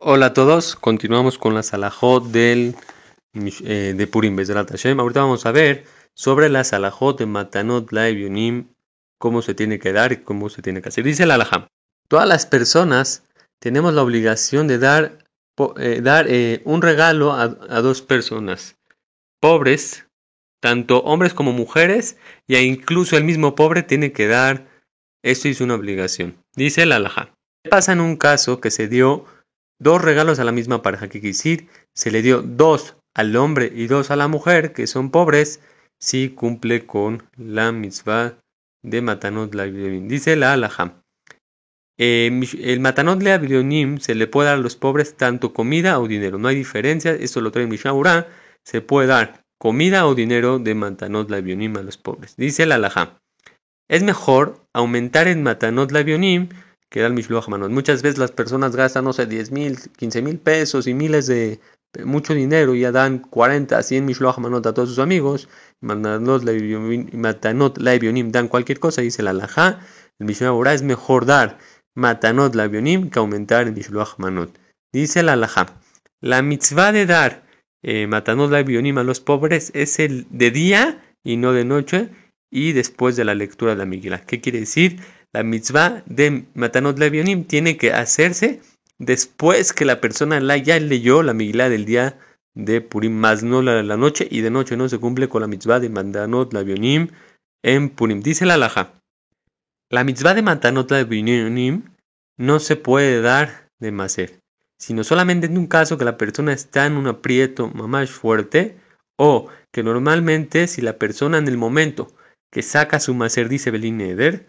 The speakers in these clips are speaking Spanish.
Hola a todos, continuamos con la salahot del, eh, de Purim Bezrat Hashem. Ahorita vamos a ver sobre la salahot de Matanot Laevionim, cómo se tiene que dar y cómo se tiene que hacer. Dice la alajá, todas las personas tenemos la obligación de dar, eh, dar eh, un regalo a, dos personas, pobres, tanto hombres como mujeres, y incluso el mismo pobre tiene que dar, esto es una obligación. Dice la alajá. Pasa en un caso que se dio dos regalos a la misma pareja, que decir, se le dio dos al hombre y dos a la mujer, que son pobres, si cumple con la mitzvah de Matanot Leavionim. Dice la alajá. Eh, el Matanot Leavionim se le puede dar a los pobres tanto comida o dinero. No hay diferencia, esto lo trae Mishnah Se puede dar comida o dinero de Matanot Leavionim a los pobres. Dice la alajá. Es mejor aumentar en Matanot Leavionim que da el Mishloach. Muchas veces las personas gastan, no sé, 10 mil, 15 mil pesos y miles de mucho dinero y ya dan 40, 100 Mishloach Manot a todos sus amigos. Matanot Laibionim dan cualquier cosa, dice la Laja. El Mishnah es mejor dar Matanot Laibionim que aumentar el Mishloach Manot. Dice la Laja. La mitzvah de dar eh, Matanot Laibionim a los pobres es el de día y no de noche y después de la lectura de la Miguel. ¿Qué quiere decir? La mitzvah de Matanot Levionim tiene que hacerse después que la persona la, ya leyó la Migilá del día de Purim, más no la, la noche, y de noche no se cumple con la mitzvah de Matanot Levionim en Purim. Dice la Laja. La mitzvah de Matanot Levionim no se puede dar de maser, sino solamente en un caso que la persona está en un aprieto más fuerte o que normalmente si la persona en el momento que saca su maser dice Belín Eder,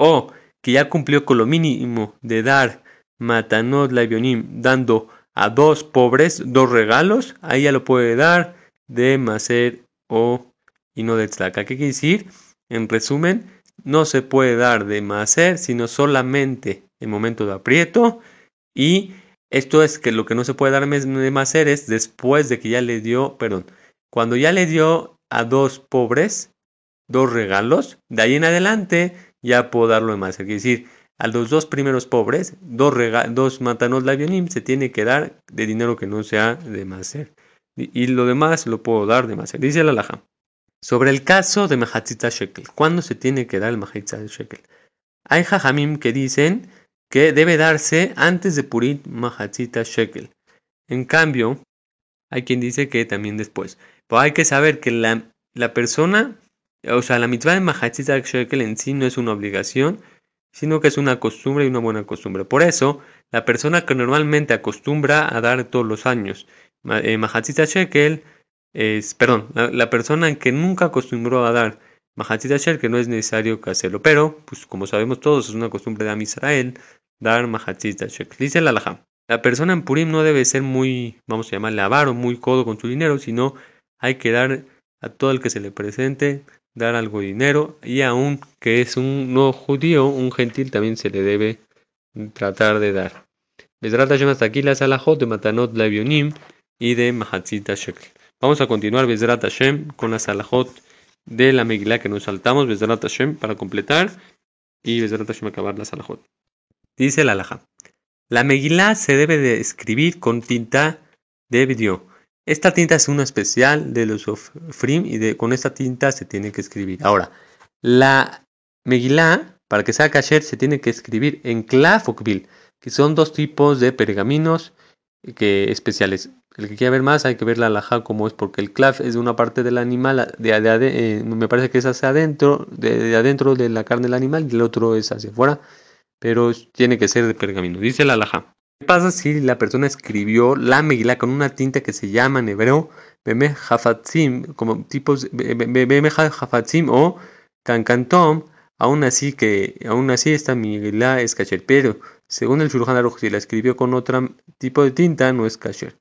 o que ya cumplió con lo mínimo de dar Matanot Laivionim, dando a dos pobres dos regalos, ahí ya lo puede dar de Maser o y no de. ¿Qué quiere decir? En resumen, no se puede dar de Maser, sino solamente en momento de aprieto. Y esto es que lo que no se puede dar de Maser es después de que ya le dio, perdón, cuando ya le dio a dos pobres dos regalos, de ahí en adelante ya puedo darlo de más. Es decir, a los dos primeros pobres, dos, dos matanos lavionim se tiene que dar de dinero que no sea de maser. Y, lo demás lo puedo dar de maser. Dice la laja. Sobre el caso de Mahatzita Shekel, ¿cuándo se tiene que dar el Mahatzita Shekel? Hay jajamim que dicen que debe darse antes de Purit Mahatzita Shekel. En cambio, hay quien dice que también después. Pero hay que saber que la, la persona o sea, la mitzvah de Mahatzita Shekel en sí no es una obligación, sino que es una costumbre y una buena costumbre. Por eso, la persona que normalmente acostumbra a dar todos los años eh, Mahatzita Shekel es, perdón, la, persona que nunca acostumbró a dar Mahatzita Shekel no es necesario que hacerlo. Pero, pues como sabemos todos, es una costumbre de Am Israel dar Mahatzita Shekel. Dice la Laja. La persona en Purim no debe ser muy, vamos a llamarle avaro, muy codo con su dinero, sino hay que dar a todo el que se le presente dar algo dinero y aun que es un no judío, un gentil también se le debe tratar de dar. Besrat Hashem hasta aquí la salahot de Matanot Levionim y de Mahatzita Shekel. Vamos a continuar Besrat Hashem con la salahot de la Megillah que nos saltamos, Besrat Hashem para completar y Besrat Hashem acabar la salahot. Dice la alaja. La Megillah se debe de escribir con tinta de vidrio esta tinta es una especial de los Ofrim y con esta tinta se tiene que escribir. Ahora, la Megillah, para que sea kasher, se tiene que escribir en Klaf o Kbil, que son dos tipos de pergaminos que, especiales. El que quiera ver más hay que ver la laja como es, porque el Klaf es de una parte del animal, de, eh, me parece que es hacia adentro, de, adentro de la carne del animal, y el otro es hacia afuera, pero tiene que ser de pergamino. Dice la laja. ¿Qué pasa si la persona escribió la Megillah con una tinta que se llama en hebreo Beme Hafatzim, como tipos o Kankantom? Aún así que aún así esta Megillah es kasher, pero según el Shulchan Aruch si la escribió con otro tipo de tinta no es kasher.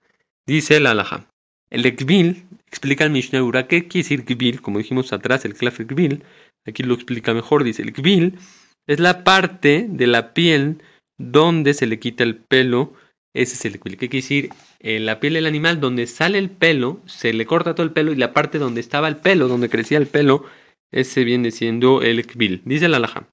Dice la Alaha. El Ekbil explica el Mishnah Ura qué quiere decir Ekbil, como dijimos atrás, el Klaf Ekbil, aquí lo explica mejor, dice el Ekbil es la parte de la piel donde se le quita el pelo, ese es el. ¿Qué quiere decir? En la piel del animal, donde sale el pelo, se le corta todo el pelo y la parte donde estaba el pelo, donde crecía el pelo, ese viene siendo el ekbil. Dice la alhaja.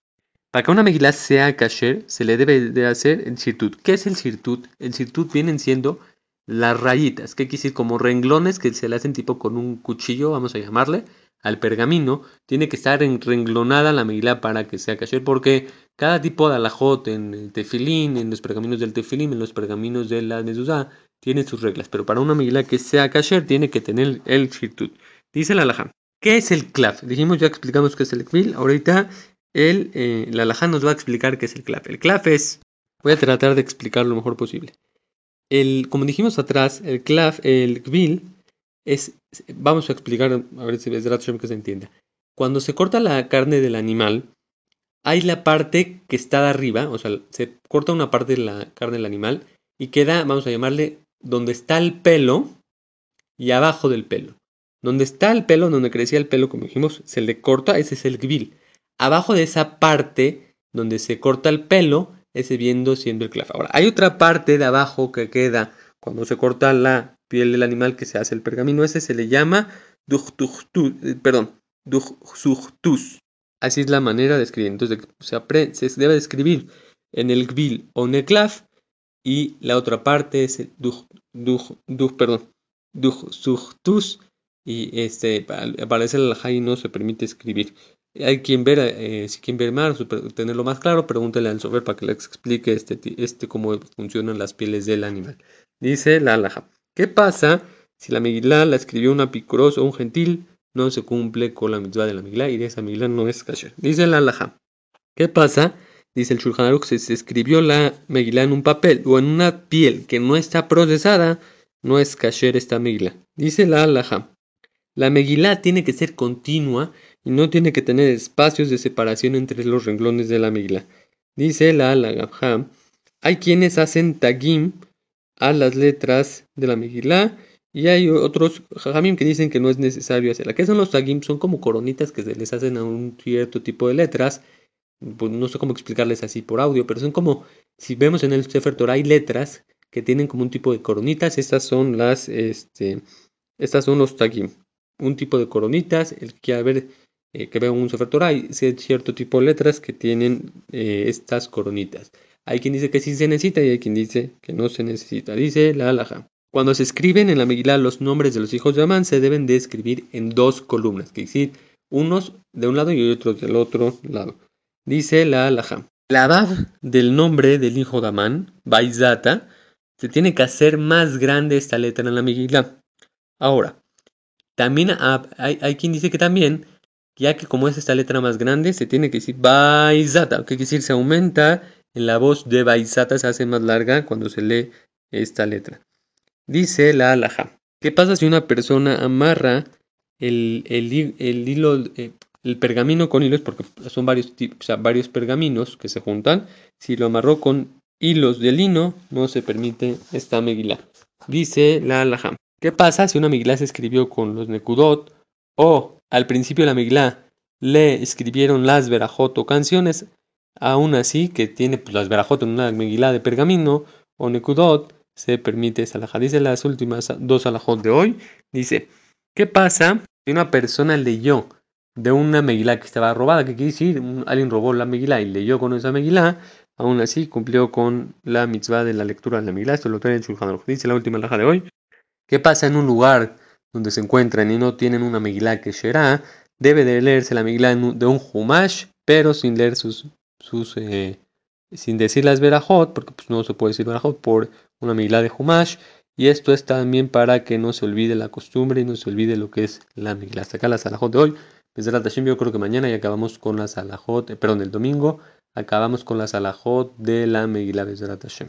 Para que una megilá sea kasher, se le debe de hacer el sirtut. ¿Qué es el sirtut? El sirtut vienen siendo las rayitas, que quiere decir como renglones que se le hacen tipo con un cuchillo, vamos a llamarle, al pergamino. Tiene que estar renglonada la megilá para que sea kasher, porque cada tipo de alajot en el tefilín, en los pergaminos del tefilín, en los pergaminos de la mezuzá, tiene sus reglas. Pero para una megilá que sea kasher, tiene que tener el shirtut. Dice la alajá. ¿Qué es el clav? Dijimos, ya explicamos qué es el kvil. Ahorita el, eh, la alajá nos va a explicar qué es el clav. El clav es, voy a tratar de explicar lo mejor posible. El, como dijimos atrás, el clav, el kvil, es, vamos a explicar, a ver si es que se entienda. Cuando se corta la carne del animal, hay la parte que está de arriba, o sea, se corta una parte de la carne del animal y queda, vamos a llamarle, donde está el pelo y abajo del pelo. Donde está el pelo, donde crecía el pelo, como dijimos, se le corta, ese es el kvil. Abajo de esa parte donde se corta el pelo, ese viendo siendo el clav. Ahora, hay otra parte de abajo que queda cuando se corta la piel del animal que se hace el pergamino, ese se le llama eh, perdón, Así es la manera de escribir. Entonces se, se debe escribir en el kvil o clav y la otra parte es el duj, perdón, y este, aparece el y no se permite escribir. Hay quien ver, eh, si quieren ver más, tenerlo más claro, pregúntale al software para que les explique este, este cómo funcionan las pieles del animal. Dice la alhaja. ¿Qué pasa si la Megilá la escribió una picorosa o un gentil? No se cumple con la mitzvah de la Megilá y de esa Megilá no es kasher. Dice la alhaja. ¿Qué pasa? Dice el Shulchan Aruch, si se escribió la Megilá en un papel o en una piel que no está procesada, no es kasher esta Megilá. Dice la alhaja. La Megilá tiene que ser continua y no tiene que tener espacios de separación entre los renglones de la Megilá. Dice la Alagabha, hay quienes hacen tagim a las letras de la Megilá y hay otros jajamim que dicen que no es necesario hacerla. ¿Qué son los tagim? Son como coronitas que se les hacen a un cierto tipo de letras. Pues no sé cómo explicarles así por audio, pero son como, si vemos en el Sefer Torah hay letras que tienen como un tipo de coronitas. Estas son las, este, estas son los tagim un tipo de coronitas, el que a ver eh, que veo un Sefer hay cierto tipo de letras que tienen eh, estas coronitas. Hay quien dice que sí se necesita y hay quien dice que no se necesita. Dice la alhaja. Cuando se escriben en la Megilá los nombres de los hijos de Amán, se deben de escribir en dos columnas, que decir, unos de un lado y otros del otro lado. Dice la alhaja. La bab del nombre del hijo de Amán, Baizata, se tiene que hacer más grande esta letra en la Megilá. Ahora, también hay, quien dice que también, ya que como es esta letra más grande, se tiene que decir Baizata, que quiere decir se aumenta en la voz de Baizata, se hace más larga cuando se lee esta letra. Dice la alhaja. ¿Qué pasa si una persona amarra el, el, hilo, eh, el pergamino con hilos, porque son varios, tipos, varios pergaminos que se juntan? Si lo amarró con hilos de lino, no se permite esta meguila. Dice la alhaja. ¿Qué pasa si una Miglá se escribió con los Nekudot o al principio de la Miglá le escribieron las Verajot o canciones? Aún así, que tiene pues, las Verajot en una Megilá de pergamino o Nekudot, se permite esa alajá. Dice las últimas dos alajot de hoy. Dice, ¿qué pasa si una persona leyó de una Megilá que estaba robada? ¿Qué quiere decir? Alguien robó la Megilá y leyó con esa Megilá. Aún así, cumplió con la mitzvah de la lectura de la Megilá. Esto lo trae en Shulchan Dice la última alajá de hoy. ¿Qué pasa en un lugar donde se encuentran y no tienen una Megilá que será? Debe de leerse la Megilá de un Humash, pero sin leer sus, eh, sin decir las Berajot, porque pues, no se puede decir Berajot por una Megilá de Humash. Y esto es también para que no se olvide la costumbre y no se olvide lo que es la Megilá. Hasta acá la Salahot de hoy. Desde yo creo que mañana ya acabamos con la Salahot, eh, perdón, el domingo acabamos con la Salahot de la Megilá de Hashem.